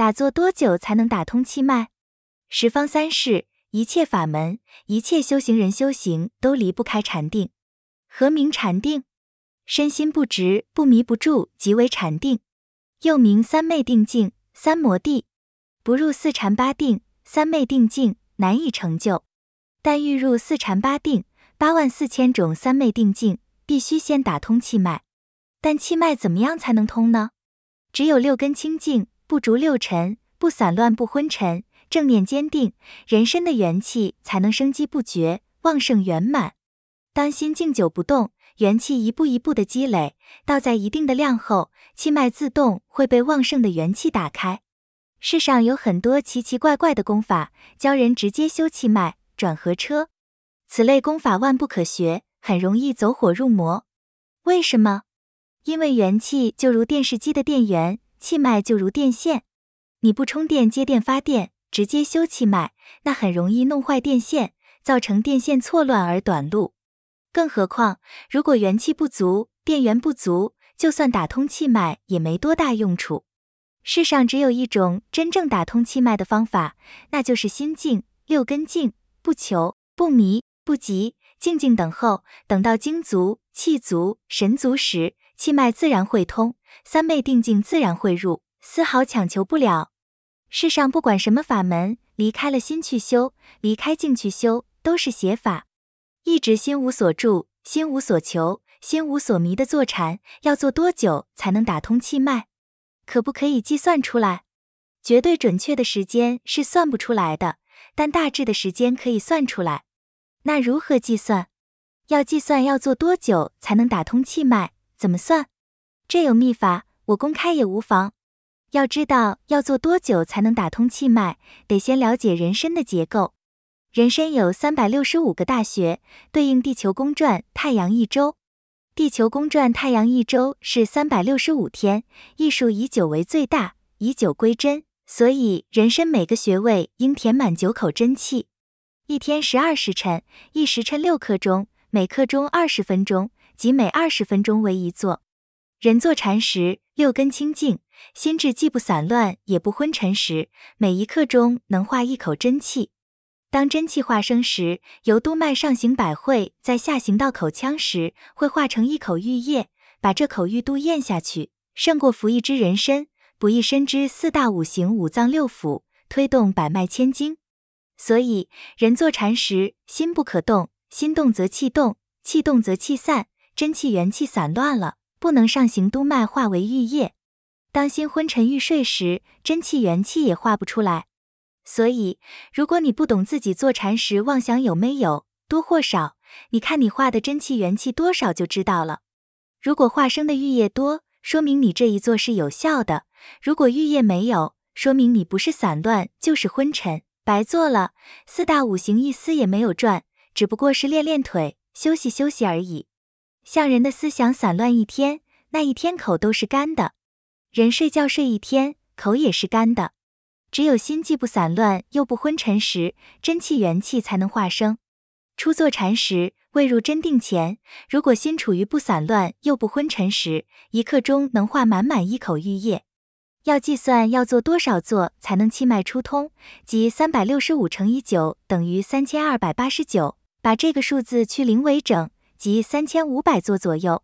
打坐多久才能打通气脉？十方三世一切法门，一切修行人修行都离不开禅定。何名禅定？身心不直不迷不住，即为禅定。又名三昧定境、三摩地。不入四禅八定、三昧定境，难以成就。但欲入四禅八定、八万四千种三昧定境，必须先打通气脉。但气脉怎么样才能通呢？只有六根清净，不逐六尘，不散乱，不昏沉，正念坚定，人身的元气才能生机不绝，旺盛圆满。当心静久不动，元气一步一步的积累，到在一定的量后，气脉自动会被旺盛的元气打开。世上有很多奇奇怪怪的功法，教人直接修气脉、转合车，此类功法万不可学，很容易走火入魔。为什么？因为元气就如电视机的电源，气脉就如电线，你不充电接电发电，直接修气脉，那很容易弄坏电线，造成电线错乱而短路。更何况，如果元气不足，电源不足，就算打通气脉也没多大用处。世上只有一种真正打通气脉的方法，那就是心静，六根静，不求不迷不急，静静等候，等到精足、气足、神足时，气脉自然会通，三昧定境自然会入，丝毫强求不了。世上不管什么法门，离开了心去修，离开静去修，都是邪法。一直心无所住、心无所求、心无所迷的坐禅，要做多久才能打通气脉？可不可以计算出来？绝对准确的时间是算不出来的，但大致的时间可以算出来。那如何计算？要计算要做多久才能打通气脉？怎么算？这有秘法，我公开也无妨。要知道要做多久才能打通气脉，得先了解人身的结构。人身有三百六十五个大穴，对应地球公转太阳一周。地球公转太阳一周是三百六十五天，艺术以九为最大，以九归真，所以人身每个穴位应填满九口真气。一天十二时辰，一时辰六刻钟，每刻钟二十分钟，即每二十分钟为一坐。人坐禅时，六根清净，心智既不散乱也不昏沉时，每一刻钟能化一口真气。当真气化生时，由督脉上行百会，在下行到口腔时，会化成一口玉液，把这口玉都咽下去，胜过服一支人参，补一身之四大五行、五脏六腑，推动百脉千经。所以，人坐禅时，心不可动，心动则气动，气动则气散，真气元气散乱了，不能上行督脉，化为玉液。当心昏沉欲睡时，真气元气也化不出来。所以，如果你不懂自己坐禅时妄想有没有多或少，你看你化的真气元气多少就知道了。如果化生的玉液多，说明你这一坐是有效的；如果玉液没有，说明你不是散乱就是昏沉，白做了。四大五行一丝也没有转，只不过是练练腿、休息休息而已。像人的思想散乱一天，那一天口都是干的；人睡觉睡一天，口也是干的。只有心既不散乱又不昏沉时，真气元气才能化生。初坐禅时，未入真定前，如果心处于不散乱又不昏沉时，一刻钟能化满满一口玉液。要计算要做多少坐才能气脉出通，即三百六十五乘以九等于三千二百八十九，把这个数字去零为整，即三千五百座左右。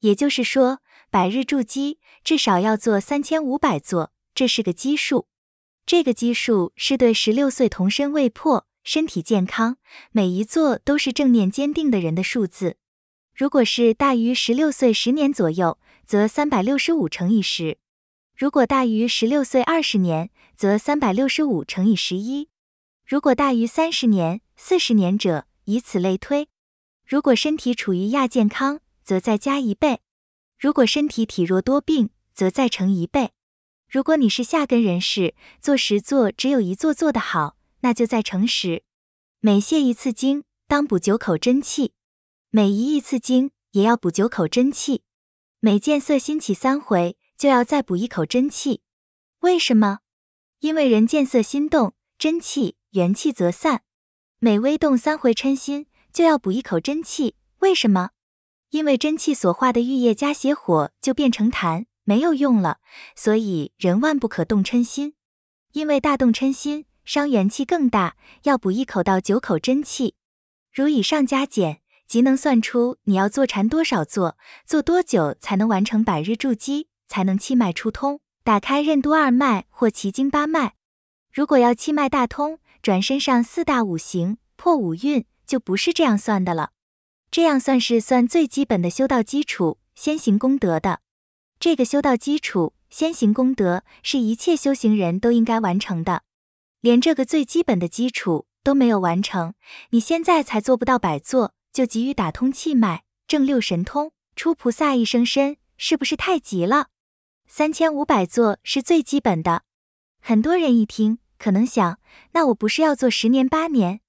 也就是说，百日筑基至少要做三千五百座，这是个基数。这个基数是对十六岁童身未破、身体健康、每一座都是正念坚定的人的数字。如果是大于十六岁十年左右，则三百六十五乘以十；如果大于十六岁二十年，则三百六十五乘以十一；如果大于三十年、四十年者，以此类推。如果身体处于亚健康，则再加一倍；如果身体体弱多病，则再乘一倍。如果你是下根人士，做十座只有一座做得好，那就再乘十。每泄一次精，当补九口真气；每移一次精，也要补九口真气；每见色心起三回，就要再补一口真气。为什么？因为人见色心动，真气元气则散；每微动三回嗔心，就要补一口真气。为什么？因为真气所化的玉液加邪火，就变成痰。没有用了，所以人万不可动嗔心。因为大动嗔心，伤元气更大，要补一口到九口真气。如以上加减，即能算出你要坐禅多少坐，坐多久才能完成百日筑基，才能气脉疏通，打开任督二脉或奇经八脉。如果要气脉大通，转身上四大五行，破五运，就不是这样算的了。这样算是算最基本的修道基础，先行功德的。这个修道基础，先行功德，是一切修行人都应该完成的。连这个最基本的基础都没有完成，你现在才做不到百座，就急于打通气脉，正六神通，出菩萨一生身，是不是太急了？三千五百座是最基本的。很多人一听，可能想，那我不是要做十年八年？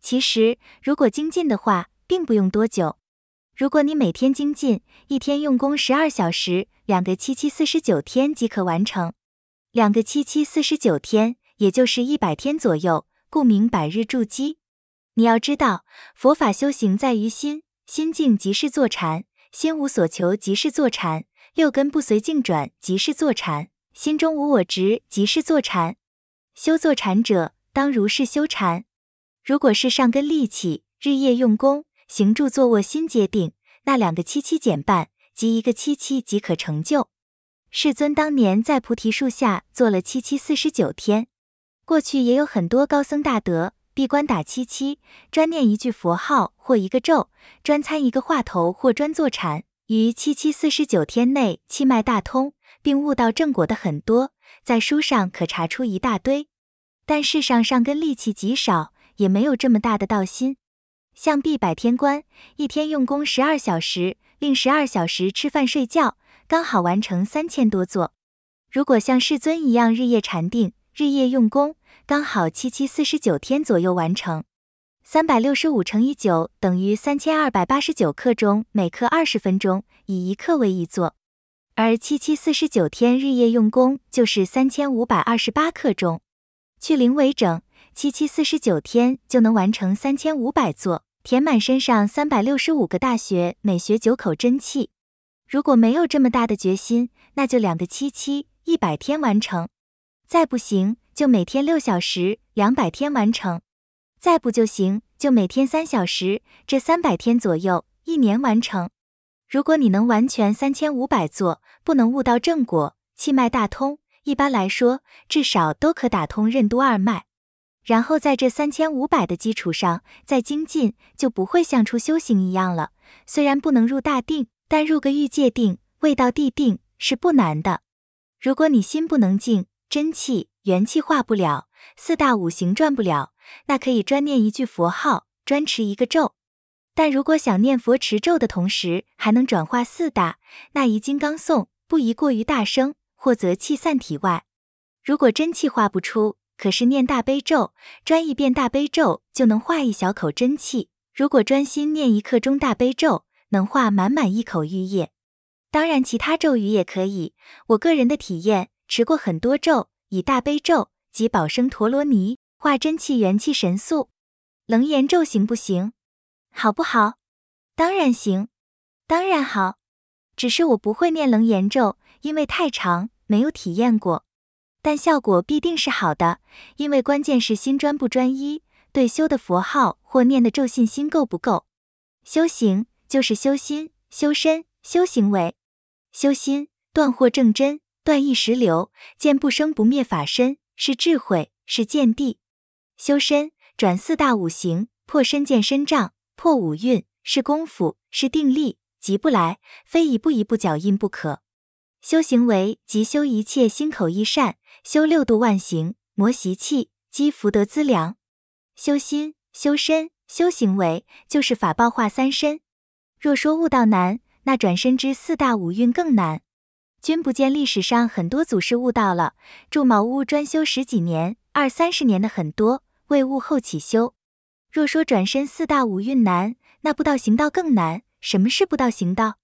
其实，如果精进的话，并不用多久。如果你每天精进，一天用功十二小时，两个七七四十九天即可完成。两个七七四十九天，也就是一百天左右，故名百日筑基。你要知道，佛法修行在于心，心静即是坐禅，心无所求即是坐禅，六根不随境转即是坐禅，心中无我执即是坐禅。修坐禅者，当如是修禅。如果是上根利器，日夜用功。行住坐卧心皆定，那两个七七减半，即一个七七即可成就。世尊当年在菩提树下坐了七七四十九天。过去也有很多高僧大德闭关打七七，专念一句佛号或一个咒，专参一个话头或专坐禅，于七七四十九天内气脉大通，并悟到正果的很多，在书上可查出一大堆。但世上上根利器极少，也没有这么大的道心。像闭百天关，一天用功十二小时，另十二小时吃饭睡觉，刚好完成三千多座。如果像世尊一样日夜禅定，日夜用功，刚好七七四十九天左右完成。三百六十五乘以九等于三千二百八十九刻钟，每刻二十分钟，以一刻为一座。而七七四十九天日夜用功就是三千五百二十八刻钟。去零为整，七七四十九天就能完成三千五百座。填满身上三百六十五个大穴，每穴九口真气。如果没有这么大的决心，那就两个七七，一百天完成；再不行，就每天六小时，两百天完成；再不就行，就每天三小时，这三百天左右，一年完成。如果你能完全三千五百座，不能悟到正果，气脉大通，一般来说，至少都可打通任督二脉。然后在这三千五百的基础上再精进，就不会像出修行一样了。虽然不能入大定，但入个欲界定、未到地定是不难的。如果你心不能静，真气、元气化不了，四大五行转不了，那可以专念一句佛号，专持一个咒。但如果想念佛持咒的同时还能转化四大，那宜金刚颂，不宜过于大声，或则气散体外。如果真气化不出，可是念大悲咒，专一遍大悲咒就能化一小口真气。如果专心念一刻钟大悲咒，能化满满一口玉液。当然，其他咒语也可以。我个人的体验，持过很多咒，以大悲咒及宝生陀罗尼化真气元气神速。楞严咒行不行？好不好？当然行，当然好。只是我不会念楞严咒，因为太长，没有体验过。但效果必定是好的，因为关键是心专不专一，对修的佛号或念的咒信心够不够。修行就是修心、修身、修行为。修心断惑正真，断意识流，见不生不灭法身，是智慧，是见地。修身转四大五行，破身见身障，破五蕴，是功夫，是定力，急不来，非一步一步脚印不可。修行为即修一切心口意善。修六度万行，磨习气，积福德资粮。修心、修身、修行为，就是法报化三身。若说悟道难，那转身之四大五蕴更难。君不见历史上很多祖师悟道了，住茅屋专修十几年、二三十年的很多，未悟后起修。若说转身四大五蕴难，那不道行道更难。什么是不道行道？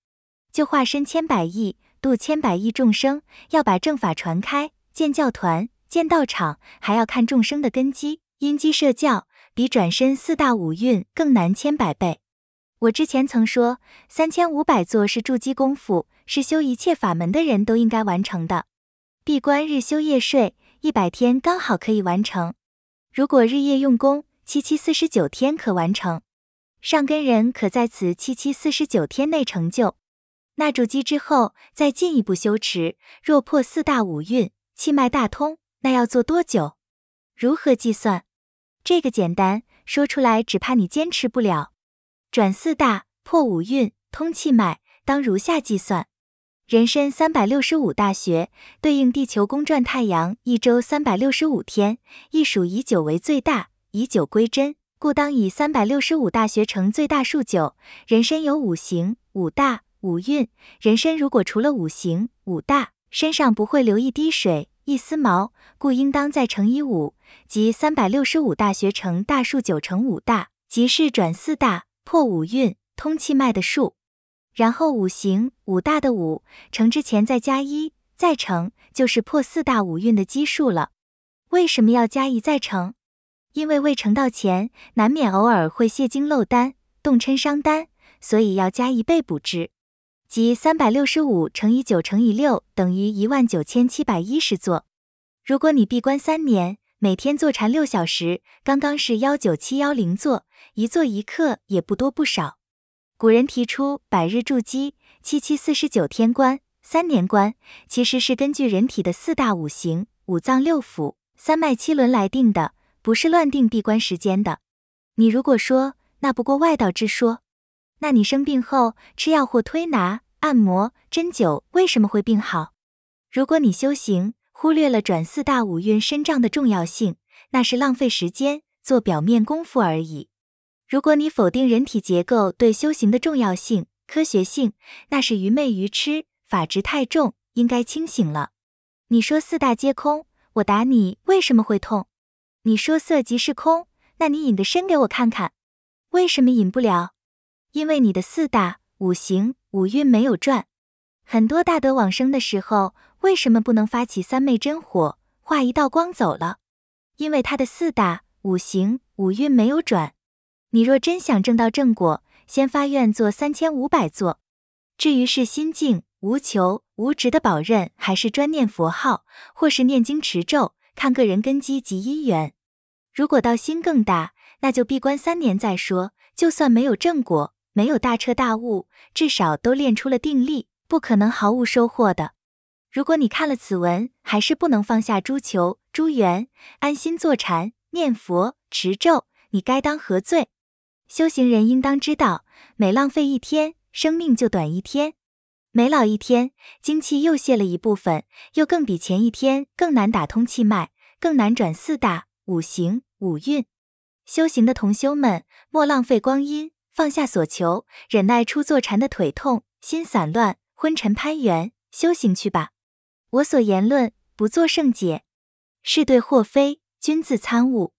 就化身千百亿，度千百亿众生，要把正法传开。建教团、建道场，还要看众生的根基，因机设教，比转身四大五蕴更难千百倍。我之前曾说，三千五百座是筑基功夫，是修一切法门的人都应该完成的。闭关日修夜睡，一百天刚好可以完成。如果日夜用功，七七四十九天可完成。上根人可在此七七四十九天内成就。纳筑基之后，再进一步修持。若破四大五蕴，气脉大通，那要做多久？如何计算？这个简单，说出来只怕你坚持不了。转四大，破五蕴，通气脉，当如下计算：人身三百六十五大穴，对应地球公转太阳一周三百六十五天，一数以九为最大，以九归真，故当以三百六十五大穴乘最大数九。人身有五行、五大。五蕴人身如果除了五行五大，身上不会流一滴水一丝毛，故应当再乘以五，即三百六十五大学乘大数九乘五大，即是转四大破五蕴通气脉的数。然后五行五大的五乘之前再加一，再乘就是破四大五蕴的基数了。为什么要加一再乘？因为未成道前难免偶尔会泄精漏丹，动嗔伤丹，所以要加一倍补之。即三百六十五乘以九乘以六等于一万九千七百一十座。如果你闭关三年，每天坐禅六小时，刚刚是幺九七幺零座，一坐一刻也不多不少。古人提出百日筑基、七七四十九天关、三年关，其实是根据人体的四大五行、五脏六腑、三脉七轮来定的，不是乱定闭关时间的。你如果说那不过外道之说。那你生病后吃药或推拿、按摩、针灸，为什么会病好？如果你修行忽略了转四大五蕴身障的重要性，那是浪费时间，做表面功夫而已。如果你否定人体结构对修行的重要性、科学性，那是愚昧愚痴，法执太重，应该清醒了。你说四大皆空，我打你为什么会痛？你说色即是空，那你隐个身给我看看，为什么隐不了？因为你的四大五行五蕴没有转，很多大德往生的时候，为什么不能发起三昧真火，化一道光走了？因为他的四大五行五蕴没有转。你若真想证到正果，先发愿做三千五百座。至于是心静无求无执的宝刃，还是专念佛号，或是念经持咒，看个人根基及因缘。如果道心更大，那就闭关三年再说。就算没有正果。没有大彻大悟，至少都练出了定力，不可能毫无收获的。如果你看了此文，还是不能放下诸求诸缘，安心坐禅念佛持咒，你该当何罪？修行人应当知道，每浪费一天，生命就短一天；每老一天，精气又泄了一部分，又更比前一天更难打通气脉，更难转四大五行五运。修行的同修们，莫浪费光阴。放下所求，忍耐出坐禅的腿痛、心散乱、昏沉攀缘，修行去吧。我所言论不作圣解，是对或非，均自参悟。